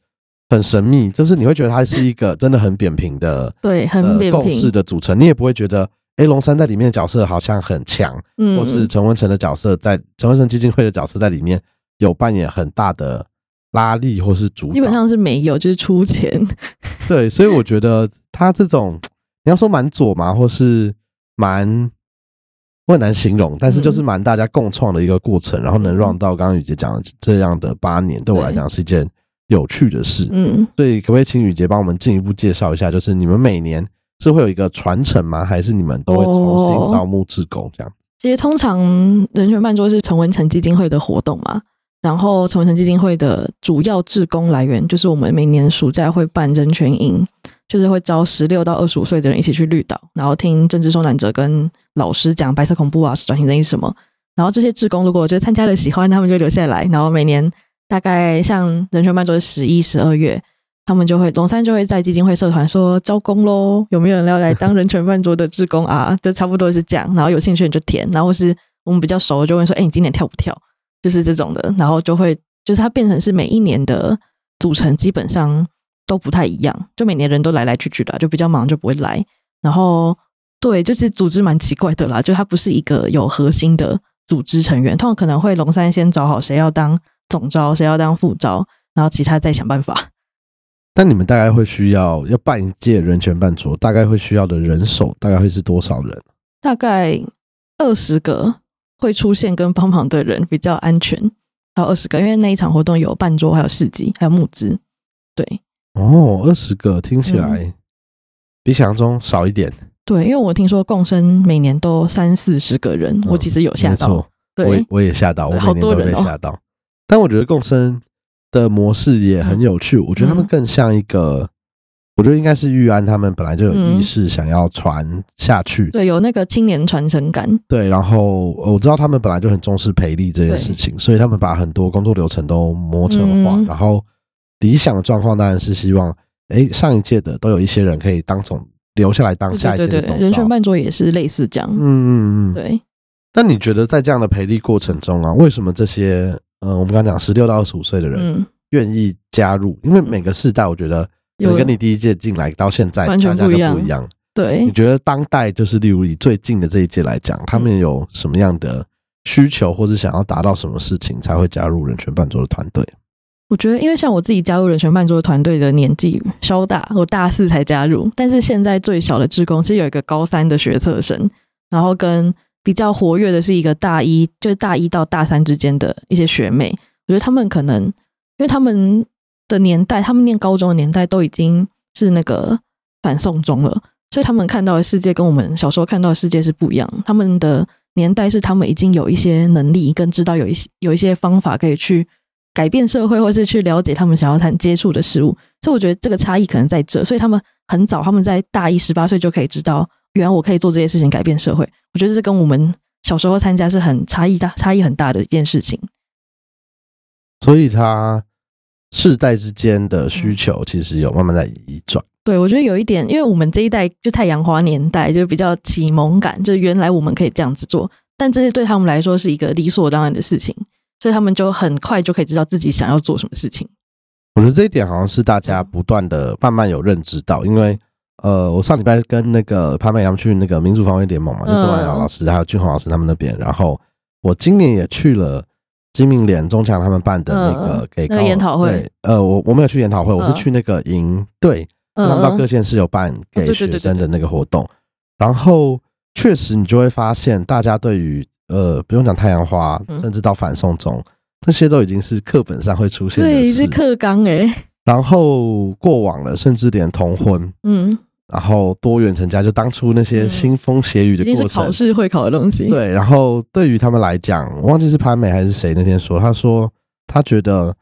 很神秘，就是你会觉得它是一个真的很扁平的，对，很扁平共识的组成。你也不会觉得，哎，龙山在里面的角色好像很强，嗯，或是陈文成的角色在陈文成基金会的角色在里面有扮演很大的拉力或是主，基本上是没有，就是出钱。对，所以我觉得他这种你要说蛮左嘛，或是蛮我很难形容，但是就是蛮大家共创的一个过程，然后能让到刚刚雨杰讲的这样的八年，对我来讲是一件。有趣的事，嗯，所以可不可以请雨杰帮我们进一步介绍一下？就是你们每年是会有一个传承吗？还是你们都会重新招募志工这样？其实通常人权办桌是陈文成基金会的活动嘛，然后陈文成基金会的主要志工来源就是我们每年暑假会办人权营，就是会招十六到二十五岁的人一起去绿岛，然后听政治受难者跟老师讲白色恐怖啊、转型正义什么。然后这些志工如果觉得参加了喜欢，他们就留下来。然后每年大概像人权办桌十一、十二月，他们就会龙山就会在基金会社团说招工喽，有没有人要来当人权办桌的志工啊？就差不多是这样。然后有兴趣你就填，然后是我们比较熟就问说，哎，你今年跳不跳？就是这种的。然后就会就是它变成是每一年的组成基本上都不太一样，就每年人都来来去去的，就比较忙就不会来。然后对，就是组织蛮奇怪的啦，就它不是一个有核心的。组织成员通常可能会龙山先找好谁要当总招，谁要当副招，然后其他再想办法。但你们大概会需要要办一届人权办桌，大概会需要的人手大概会是多少人？大概二十个会出现跟帮忙的人比较安全，到二十个，因为那一场活动有办桌，还有市集，还有募资。对，哦，二十个听起来比想象中少一点。对，因为我听说共生每年都三四十个人，我其实有吓到，对，我也吓到，我每年都被吓到。但我觉得共生的模式也很有趣，我觉得他们更像一个，我觉得应该是玉安他们本来就有意识想要传下去，对，有那个青年传承感。对，然后我知道他们本来就很重视培力这件事情，所以他们把很多工作流程都磨成化。然后理想的状况当然是希望，哎，上一届的都有一些人可以当总。留下来当下一届的人选办桌也是类似这样。嗯嗯嗯，对。那你觉得在这样的培力过程中啊，为什么这些呃，我们刚刚讲十六到二十五岁的人愿意加入？因为每个世代，我觉得有跟你第一届进来到现在，完全不一样。对，你觉得当代就是例如以最近的这一届来讲，他们有什么样的需求，或者想要达到什么事情才会加入人权伴奏的团队？我觉得，因为像我自己加入人权办桌团队的年纪稍大，我大四才加入。但是现在最小的职工其实有一个高三的学测生，然后跟比较活跃的是一个大一，就是大一到大三之间的一些学妹。我觉得他们可能，因为他们的年代，他们念高中的年代都已经是那个反送中了，所以他们看到的世界跟我们小时候看到的世界是不一样。他们的年代是他们已经有一些能力，跟知道有一些有一些方法可以去。改变社会，或是去了解他们想要谈接触的事物，所以我觉得这个差异可能在这。所以他们很早，他们在大一十八岁就可以知道，原来我可以做这些事情改变社会。我觉得这跟我们小时候参加是很差异大、差异很大的一件事情。所以，他世代之间的需求其实有慢慢在移转。对，我觉得有一点，因为我们这一代就太阳花年代，就比较启蒙感，就原来我们可以这样子做，但这些对他们来说是一个理所当然的事情。所以他们就很快就可以知道自己想要做什么事情。我觉得这一点好像是大家不断的慢慢有认知到，因为呃，我上礼拜跟那个潘美阳去那个民主防卫联盟嘛，就周万尧老师还有俊宏老师他们那边，然后我今年也去了金明联中强他们办的那个给高研讨会。呃，我我没有去研讨会，我是去那个营队，他们到各县市有办给学生的那个活动，然后确实你就会发现大家对于。呃，不用讲太阳花，甚至到反送中，那些都已经是课本上会出现的对，是课纲哎。然后过往了，甚至连同婚，嗯，然后多元成家，就当初那些腥风血雨的过程，考试会考的东西。对，然后对于他们来讲，忘记是潘美还是谁那天说，他说他觉得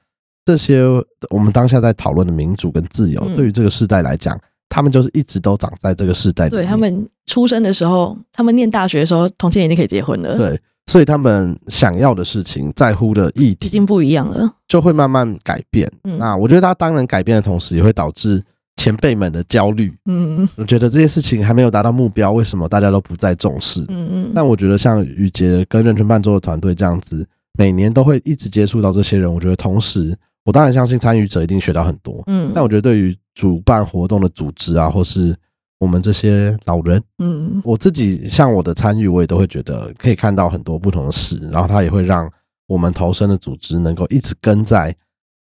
这些我们当下在讨论的民主跟自由，对于这个世代来讲。他们就是一直都长在这个世代。对他们出生的时候，他们念大学的时候，同性恋已经可以结婚了。对，所以他们想要的事情、在乎的议题已经不一样了，就会慢慢改变。那我觉得他当然改变的同时，也会导致前辈们的焦虑。嗯嗯，我觉得这些事情还没有达到目标，为什么大家都不再重视？嗯嗯。但我觉得像宇杰跟认真伴奏的团队这样子，每年都会一直接触到这些人。我觉得同时。我当然相信参与者一定学到很多，嗯，但我觉得对于主办活动的组织啊，或是我们这些老人，嗯，我自己像我的参与，我也都会觉得可以看到很多不同的事，然后它也会让我们投身的组织能够一直跟在，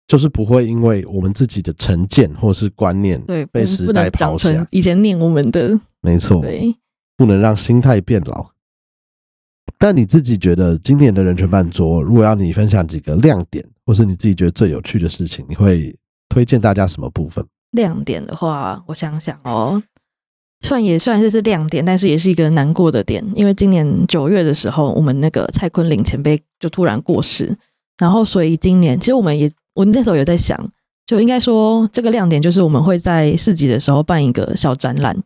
就是不会因为我们自己的成见或是观念对被时代抛下，以前念我们的没错，对，不能让心态变老。但你自己觉得今年的人权饭桌，如果要你分享几个亮点，或是你自己觉得最有趣的事情，你会推荐大家什么部分？亮点的话，我想想哦，算也算是是亮点，但是也是一个难过的点，因为今年九月的时候，我们那个蔡坤林前辈就突然过世，然后所以今年其实我们也，我那时候有在想，就应该说这个亮点就是我们会在市集的时候办一个小展览，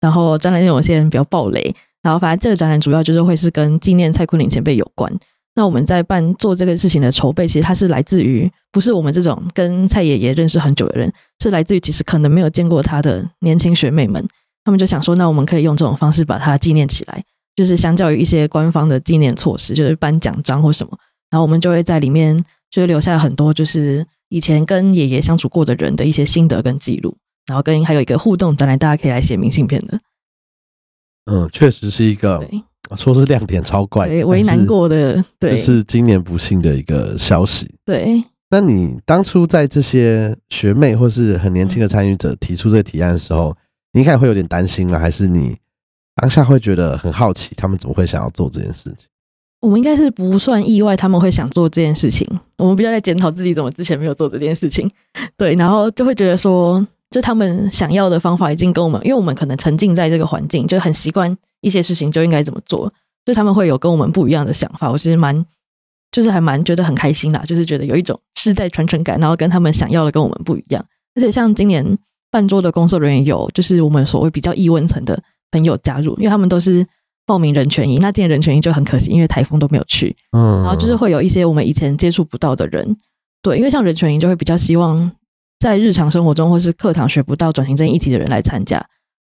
然后展览内容先比较暴雷，然后反正这个展览主要就是会是跟纪念蔡坤林前辈有关。那我们在办做这个事情的筹备，其实它是来自于不是我们这种跟蔡爷爷认识很久的人，是来自于其实可能没有见过他的年轻学妹们，他们就想说，那我们可以用这种方式把它纪念起来，就是相较于一些官方的纪念措施，就是颁奖章或什么，然后我们就会在里面就留下很多就是。以前跟爷爷相处过的人的一些心得跟记录，然后跟还有一个互动展览，大家可以来写明信片的。嗯，确实是一个说是亮点超怪，为难过的，对，是今年不幸的一个消息。对，那你当初在这些学妹或是很年轻的参与者提出这个提案的时候，你应该会有点担心吗？还是你当下会觉得很好奇，他们怎么会想要做这件事情？我们应该是不算意外，他们会想做这件事情。我们比较在检讨自己怎么之前没有做这件事情，对，然后就会觉得说，就他们想要的方法已经跟我们，因为我们可能沉浸在这个环境，就很习惯一些事情就应该怎么做，所以他们会有跟我们不一样的想法。我其实蛮，就是还蛮觉得很开心啦，就是觉得有一种世代传承感，然后跟他们想要的跟我们不一样。而且像今年饭桌的工作人员有，就是我们所谓比较异温层的朋友加入，因为他们都是。报名人权营，那今年人权营就很可惜，因为台风都没有去。嗯，然后就是会有一些我们以前接触不到的人，对，因为像人权营就会比较希望在日常生活中或是课堂学不到转型正义议题的人来参加，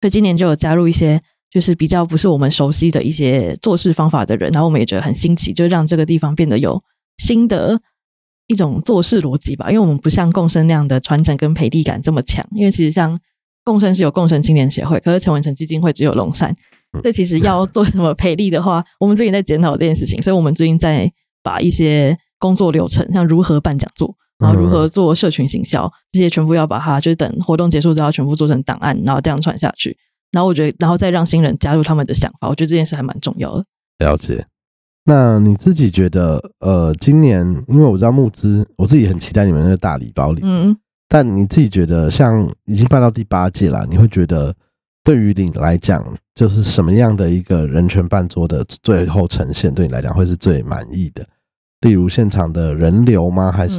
所以今年就有加入一些就是比较不是我们熟悉的一些做事方法的人，然后我们也觉得很新奇，就让这个地方变得有新的一种做事逻辑吧。因为我们不像共生那样的传承跟培地感这么强，因为其实像共生是有共生青年协会，可是陈文成基金会只有龙山。这其实要做什么赔利的话，我们最近在检讨这件事情，所以我们最近在把一些工作流程，像如何办讲座，然后如何做社群行销，这些全部要把它，就是等活动结束之后，全部做成档案，然后这样传下去。然后我觉得，然后再让新人加入他们的想法，我觉得这件事还蛮重要的。了解。那你自己觉得，呃，今年因为我知道募资，我自己很期待你们那个大礼包里。嗯。但你自己觉得，像已经办到第八届了，你会觉得？对于你来讲，就是什么样的一个人权办桌的最后呈现，对你来讲会是最满意的？例如现场的人流吗？还是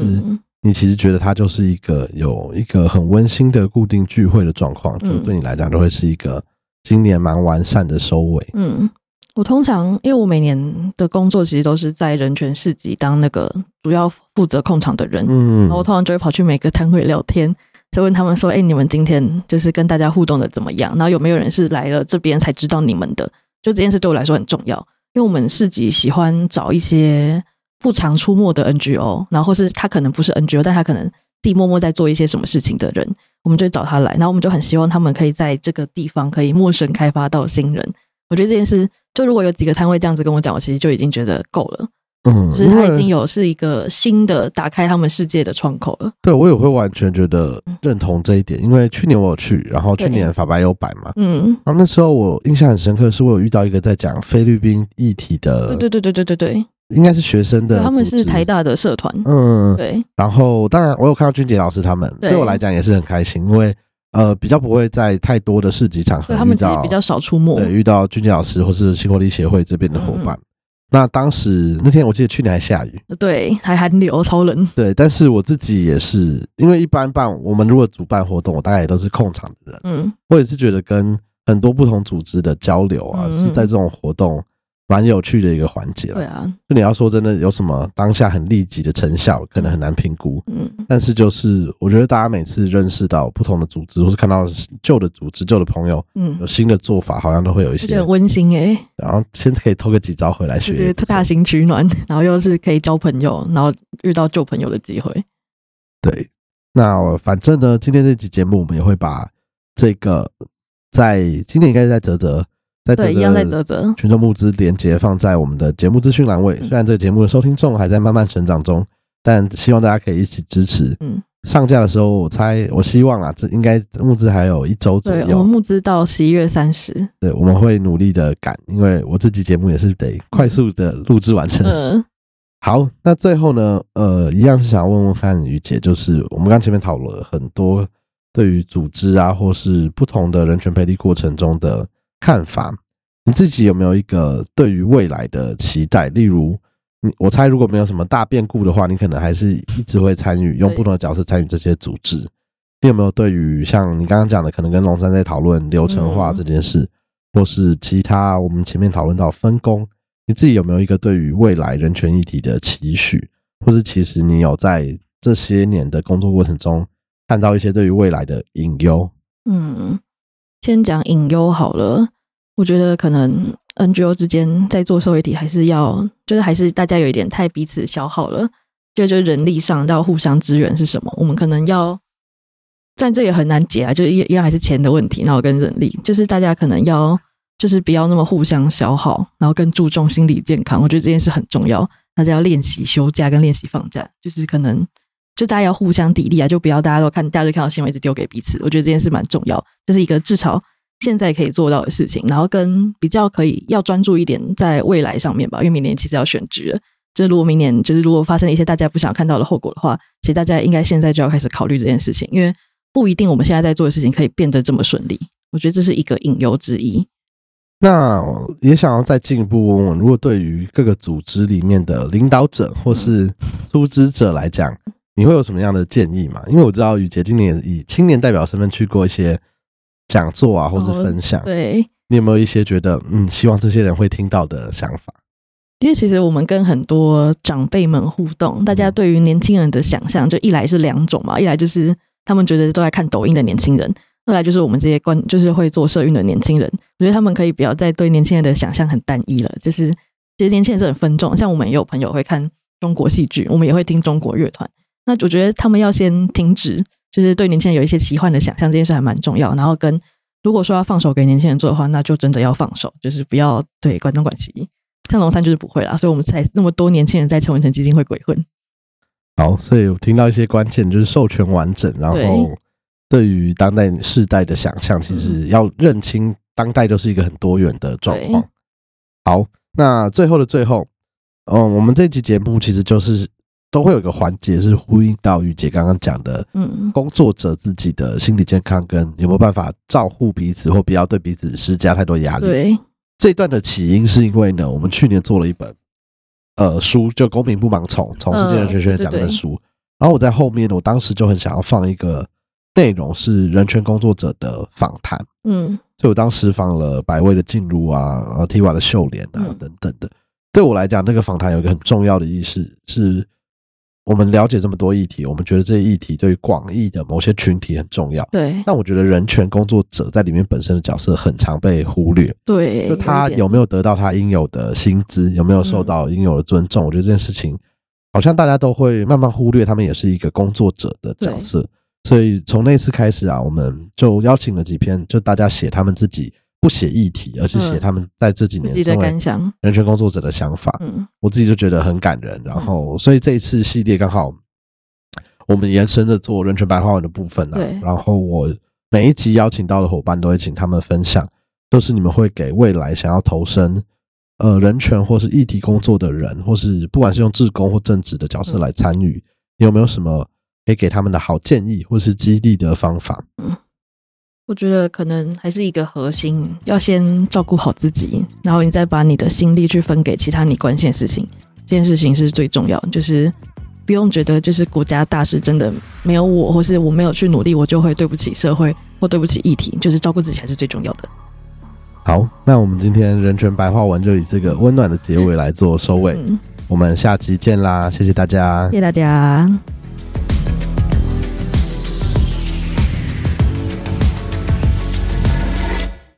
你其实觉得它就是一个有一个很温馨的固定聚会的状况？就对你来讲，都会是一个今年蛮完善的收尾。嗯，我通常因为我每年的工作其实都是在人权市集当那个主要负责控场的人，嗯，然后我通常就会跑去每个摊位聊天。就问他们说：“哎，你们今天就是跟大家互动的怎么样？然后有没有人是来了这边才知道你们的？就这件事对我来说很重要，因为我们市集喜欢找一些不常出没的 NGO，然后或是他可能不是 NGO，但他可能自己默默在做一些什么事情的人，我们就找他来。然后我们就很希望他们可以在这个地方可以陌生开发到新人。我觉得这件事，就如果有几个摊位这样子跟我讲，我其实就已经觉得够了。”嗯，就是他已经有是一个新的打开他们世界的窗口了。对我也会完全觉得认同这一点，因为去年我有去，然后去年法白有摆嘛，嗯，然后那时候我印象很深刻，是我有遇到一个在讲菲律宾议题的，对对对对对对对，应该是学生的，他们是台大的社团，嗯，对。然后当然我有看到君杰老师他们，对我来讲也是很开心，因为呃比较不会在太多的市集场合，他们其实比较少出没，对，遇到俊杰老师或是新活力协会这边的伙伴。那当时那天，我记得去年还下雨，对，还寒流，超冷。对，但是我自己也是，因为一般办我们如果主办活动，我大概也都是控场的人，嗯，我也是觉得跟很多不同组织的交流啊，是在这种活动。蛮有趣的一个环节了。对啊，就你要说真的有什么当下很立即的成效，可能很难评估。嗯，但是就是我觉得大家每次认识到不同的组织，或是看到旧的组织、旧的朋友，嗯，有新的做法，好像都会有一些温馨哎。然后先可以偷个几招回来学，大型取暖，然后又是可以交朋友，然后遇到旧朋友的机会。对，那反正呢，今天这期节目我们也会把这个在今年应该是在泽泽。对，一样在泽泽群众募资连接放在我们的节目资讯栏位。虽然这个节目的收听众还在慢慢成长中，但希望大家可以一起支持。嗯，上架的时候，我猜，我希望啊，这应该募资还有一周左右。我们募资到十一月三十。对，我们会努力的赶，因为我这集节目也是得快速的录制完成。嗯，好，那最后呢，呃，一样是想问问看于姐，就是我们刚前面讨论了很多对于组织啊，或是不同的人权培力过程中的。看法，你自己有没有一个对于未来的期待？例如，你我猜如果没有什么大变故的话，你可能还是一直会参与，用不同的角色参与这些组织。你有没有对于像你刚刚讲的，可能跟龙山在讨论流程化这件事，或是其他我们前面讨论到分工，你自己有没有一个对于未来人权议题的期许，或是其实你有在这些年的工作过程中看到一些对于未来的隐忧？嗯，先讲隐忧好了。我觉得可能 NGO 之间在做社会体，还是要就是还是大家有一点太彼此消耗了，就就人力上要互相支援是什么？我们可能要，但这也很难解啊，就一一样还是钱的问题。然后跟人力，就是大家可能要就是不要那么互相消耗，然后更注重心理健康。我觉得这件事很重要，大家要练习休假跟练习放假，就是可能就大家要互相砥砺啊，就不要大家都看大家都看到新闻一直丢给彼此。我觉得这件事蛮重要，这是一个至少。现在可以做到的事情，然后跟比较可以要专注一点在未来上面吧，因为明年其实要选举了。就如果明年就是如果发生一些大家不想看到的后果的话，其实大家应该现在就要开始考虑这件事情，因为不一定我们现在在做的事情可以变得这么顺利。我觉得这是一个隐忧之一。那也想要再进一步问问，如果对于各个组织里面的领导者或是出资者来讲，你会有什么样的建议吗？因为我知道雨杰今年以青年代表身份去过一些。讲座啊，或者分享，对你有没有一些觉得嗯，希望这些人会听到的想法？因为其实我们跟很多长辈们互动，大家对于年轻人的想象，就一来是两种嘛，一来就是他们觉得都在看抖音的年轻人，二来就是我们这些关就是会做社运的年轻人，我觉得他们可以不要再对年轻人的想象很单一了。就是其实年轻人是很分众，像我们也有朋友会看中国戏剧，我们也会听中国乐团，那我觉得他们要先停止。就是对年轻人有一些奇幻的想象，这件事还蛮重要。然后跟如果说要放手给年轻人做的话，那就真的要放手，就是不要对关东管西。像龙山就是不会啦，所以我们才那么多年轻人在陈文成基金会鬼混。好，所以我听到一些关键就是授权完整，然后对于当代世代的想象，其实要认清当代就是一个很多元的状况。好，那最后的最后，嗯，我们这期节目其实就是。都会有一个环节是呼应到玉姐刚刚讲的，嗯，工作者自己的心理健康跟有没有办法照顾彼此或不要对彼此施加太多压力。对，这段的起因是因为呢，我们去年做了一本呃书，就《公平不盲从》，从世界人权学院讲的书。然后我在后面，我当时就很想要放一个内容是人权工作者的访谈，嗯，所以我当时放了百位的进入啊，呃 Tiva 的秀莲啊等等的。对我来讲，那个访谈有一个很重要的意思是。我们了解这么多议题，我们觉得这些议题对于广义的某些群体很重要。对，但我觉得人权工作者在里面本身的角色很常被忽略。对，就他有没有得到他应有的薪资，有没有受到应有的尊重？我觉得这件事情好像大家都会慢慢忽略，他们也是一个工作者的角色。所以从那次开始啊，我们就邀请了几篇，就大家写他们自己。不写议题，而是写他们在这几年的感想、人权工作者的想法。嗯，我自己就觉得很感人。然后，所以这一次系列刚好我们延伸的做人权白话文的部分呢。然后我每一集邀请到的伙伴都会请他们分享，都是你们会给未来想要投身呃人权或是议题工作的人，或是不管是用志工或正职的角色来参与，你有没有什么可以给他们的好建议或是激励的方法？嗯。我觉得可能还是一个核心，要先照顾好自己，然后你再把你的心力去分给其他你关心的事情。这件事情是最重要，就是不用觉得就是国家大事真的没有我，或是我没有去努力，我就会对不起社会或对不起议题。就是照顾自己才是最重要的。好，那我们今天人权白话文就以这个温暖的结尾来做收尾。我们下期见啦，谢谢大家，谢谢大家。